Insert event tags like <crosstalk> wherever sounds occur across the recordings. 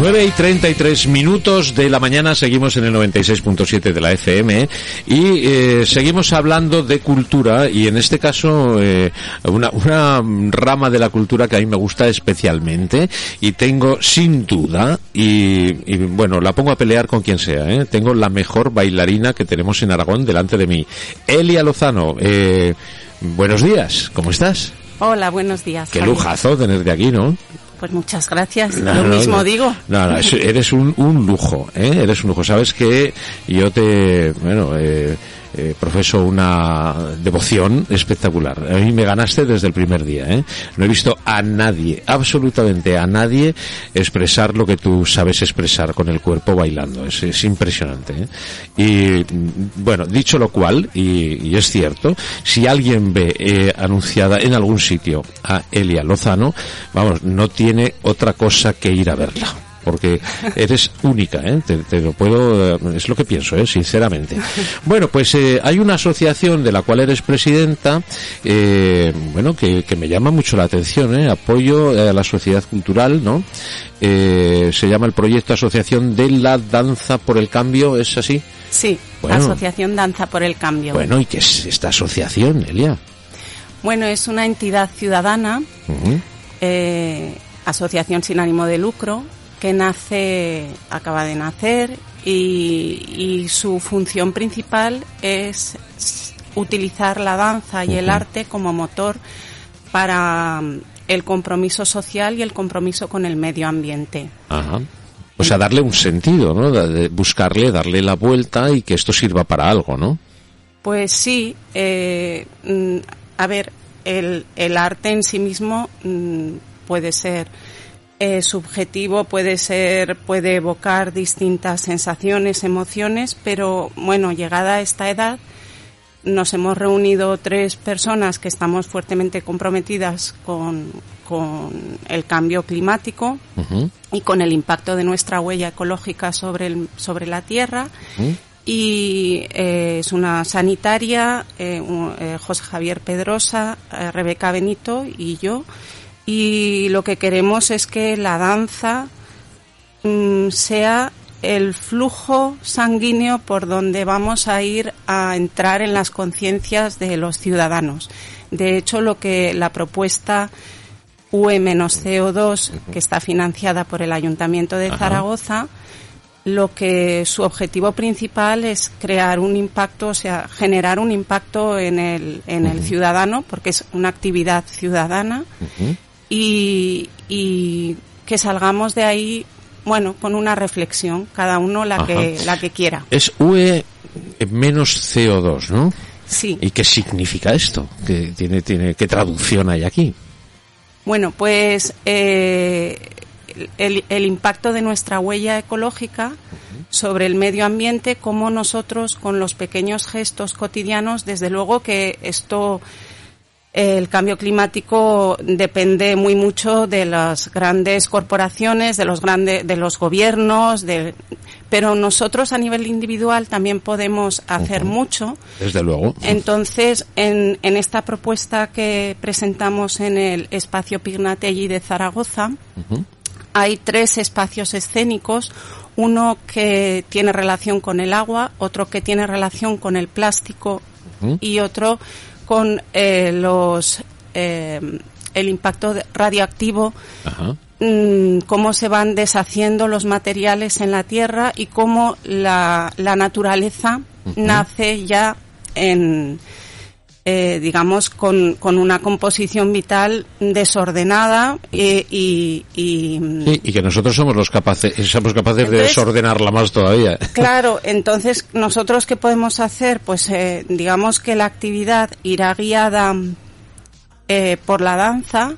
9 y 33 minutos de la mañana seguimos en el 96.7 de la FM y eh, seguimos hablando de cultura y en este caso eh, una, una rama de la cultura que a mí me gusta especialmente y tengo sin duda y, y bueno la pongo a pelear con quien sea ¿eh? tengo la mejor bailarina que tenemos en Aragón delante de mí Elia Lozano eh, buenos días ¿cómo estás? Hola, buenos días. Qué Javier. lujazo tenerte aquí, ¿no? Pues muchas gracias. No, Lo no, mismo no. digo. No, no, es- eres un, un lujo, ¿eh? Eres un lujo. Sabes que yo te, bueno, eh, eh, profeso una devoción espectacular. A mí me ganaste desde el primer día, ¿eh? No he visto a nadie, absolutamente a nadie, expresar lo que tú sabes expresar con el cuerpo bailando. Es, es impresionante, ¿eh? Y, mm, bueno, dicho lo cual, y, y es cierto, si alguien ve eh, anunciada en algún sitio a Elia Lozano, vamos, no tiene otra cosa que ir a verla. Porque eres única, ¿eh? te, te lo puedo, eh, es lo que pienso, ¿eh? sinceramente. Bueno, pues eh, hay una asociación de la cual eres presidenta, eh, bueno, que, que me llama mucho la atención, ¿eh? apoyo a la sociedad cultural, ¿no? Eh, se llama el proyecto Asociación de la Danza por el Cambio, ¿es así? Sí, Bueno. Asociación Danza por el Cambio. Bueno, ¿y qué es esta asociación, Elia? Bueno, es una entidad ciudadana, eh, asociación sin ánimo de lucro, que nace, acaba de nacer y, y su función principal es utilizar la danza y el arte como motor para mm, el compromiso social y el compromiso con el medio ambiente. Ajá. O sea, darle un sentido, ¿no? Buscarle, darle la vuelta y que esto sirva para algo, ¿no? Pues sí, eh, mm, a ver, el, el arte en sí mismo mm, puede ser eh, subjetivo, puede ser, puede evocar distintas sensaciones, emociones, pero bueno, llegada a esta edad, nos hemos reunido tres personas que estamos fuertemente comprometidas con, con el cambio climático y con el impacto de nuestra huella ecológica sobre, el, sobre la Tierra. Y eh, es una sanitaria, eh, un- eh, José Javier Pedrosa, Rebeca Benito y yo. Y lo que queremos es que la danza mm, sea el flujo sanguíneo por donde vamos a ir a entrar en las conciencias de los ciudadanos. De hecho, lo que la propuesta UE-CO2, que está financiada por el Ayuntamiento de Ajá. Zaragoza, lo que su objetivo principal es crear un impacto, o sea, generar un impacto en el, en el ciudadano, porque es una actividad ciudadana. Y, y que salgamos de ahí, bueno, con una reflexión, cada uno la que, la que quiera. Es UE menos CO2, ¿no? Sí. ¿Y qué significa esto? ¿Qué, tiene, tiene, ¿Qué traducción hay aquí? Bueno, pues eh, el, el impacto de nuestra huella ecológica sobre el medio ambiente, como nosotros con los pequeños gestos cotidianos, desde luego que esto, el cambio climático depende muy mucho de las grandes corporaciones, de los grandes, de los gobiernos, de, pero nosotros a nivel individual también podemos hacer mucho. Desde luego. Entonces, en, en esta propuesta que presentamos en el espacio Pignatelli de Zaragoza, hay tres espacios escénicos, uno que tiene relación con el agua, otro que tiene relación con el plástico y otro con eh, los eh, el impacto radioactivo Ajá. mm, cómo se van deshaciendo los materiales en la tierra y cómo la, la naturaleza nace ya en, eh, digamos, con, con una composición vital desordenada eh, y, y, Sí, y que nosotros somos los capaces, somos capaces de desordenarla más todavía. Claro, <laughs> entonces nosotros qué podemos hacer, pues eh, digamos que la actividad irá guiada eh, por la danza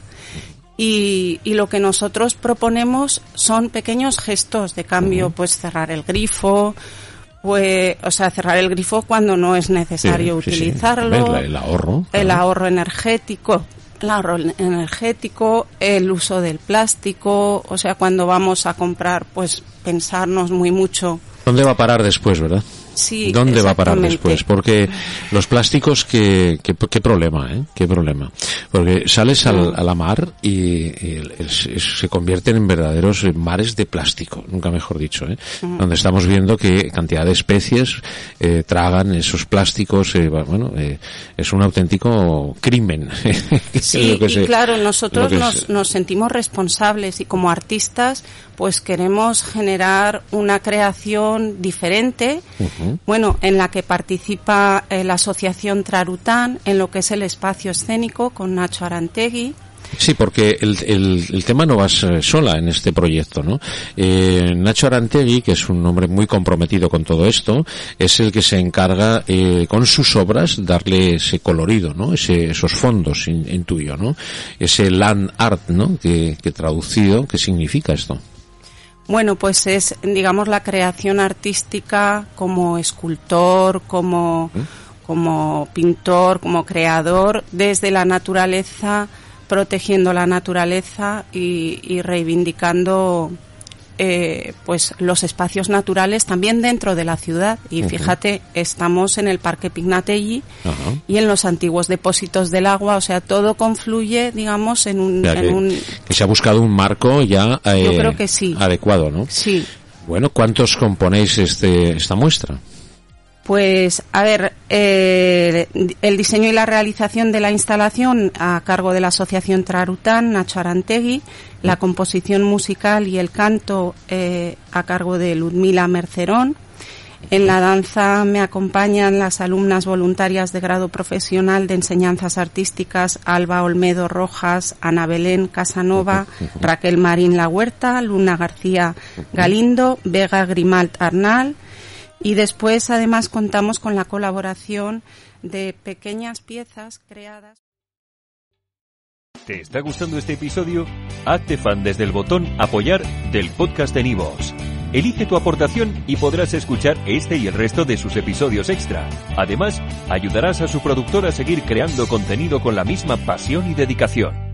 y, y lo que nosotros proponemos son pequeños gestos de cambio, pues cerrar el grifo, pues, o sea, cerrar el grifo cuando no es necesario Sí, sí, sí. utilizarlo, El, el ahorro. el claro. ahorro energético, el ahorro energético, el uso del plástico, o sea, cuando vamos a comprar, pues pensarnos muy mucho. ¿Dónde va a parar después, verdad? Sí, ¿Dónde va a parar después? Porque los plásticos, ¿qué, qué, qué problema, ¿eh? ¿Qué problema? porque sales al, a la mar y, se convierten en verdaderos mares de plástico, nunca mejor dicho, ¿eh? donde estamos viendo que cantidad de especies eh, tragan esos plásticos, eh, bueno, eh, es un auténtico crimen. <laughs> sí, y claro, nosotros nos, nos sentimos responsables y como artistas pues queremos generar una creación diferente, bueno, en la que participa eh, la asociación Trarután, en lo que es el espacio escénico con Nacho Arantegui, Sí, porque el, el, tema no va sola en este proyecto, ¿no? Eh, Nacho Arantegui, que es un hombre muy comprometido con todo esto, es el que se encarga eh, con sus obras darle ese colorido, ¿no? Ese, esos fondos, intuyo, ¿no? Ese land art, ¿no? Que, que traducido, ¿qué significa esto? Bueno, pues es, digamos, la creación artística como escultor, como, ¿Eh? como pintor, como creador, desde la naturaleza, protegiendo la naturaleza y, reivindicando eh, pues los espacios naturales también dentro de la ciudad. Y fíjate estamos en el parque Pignatelli y en los antiguos depósitos del agua. O sea todo confluye digamos en un, que, se ha buscado un marco ya eh, creo que sí. adecuado no sí. Bueno cuántos componéis este esta muestra pues, a ver, eh, el diseño y la realización de la instalación a cargo de la Asociación Trarután, Nacho Arantegui, la composición musical y el canto eh, a cargo de Ludmila Mercerón. En la danza me acompañan las alumnas voluntarias de grado profesional de enseñanzas artísticas Alba Olmedo Rojas, Ana Belén Casanova, <laughs> Raquel Marín La Huerta, Luna García Galindo, Vega Grimalt Arnal, y después, además, contamos con la colaboración de pequeñas piezas creadas. ¿Te está gustando este episodio? Hazte fan desde el botón Apoyar del podcast de Nivos. Elige tu aportación y podrás escuchar este y el resto de sus episodios extra. Además, ayudarás a su productor a seguir creando contenido con la misma pasión y dedicación.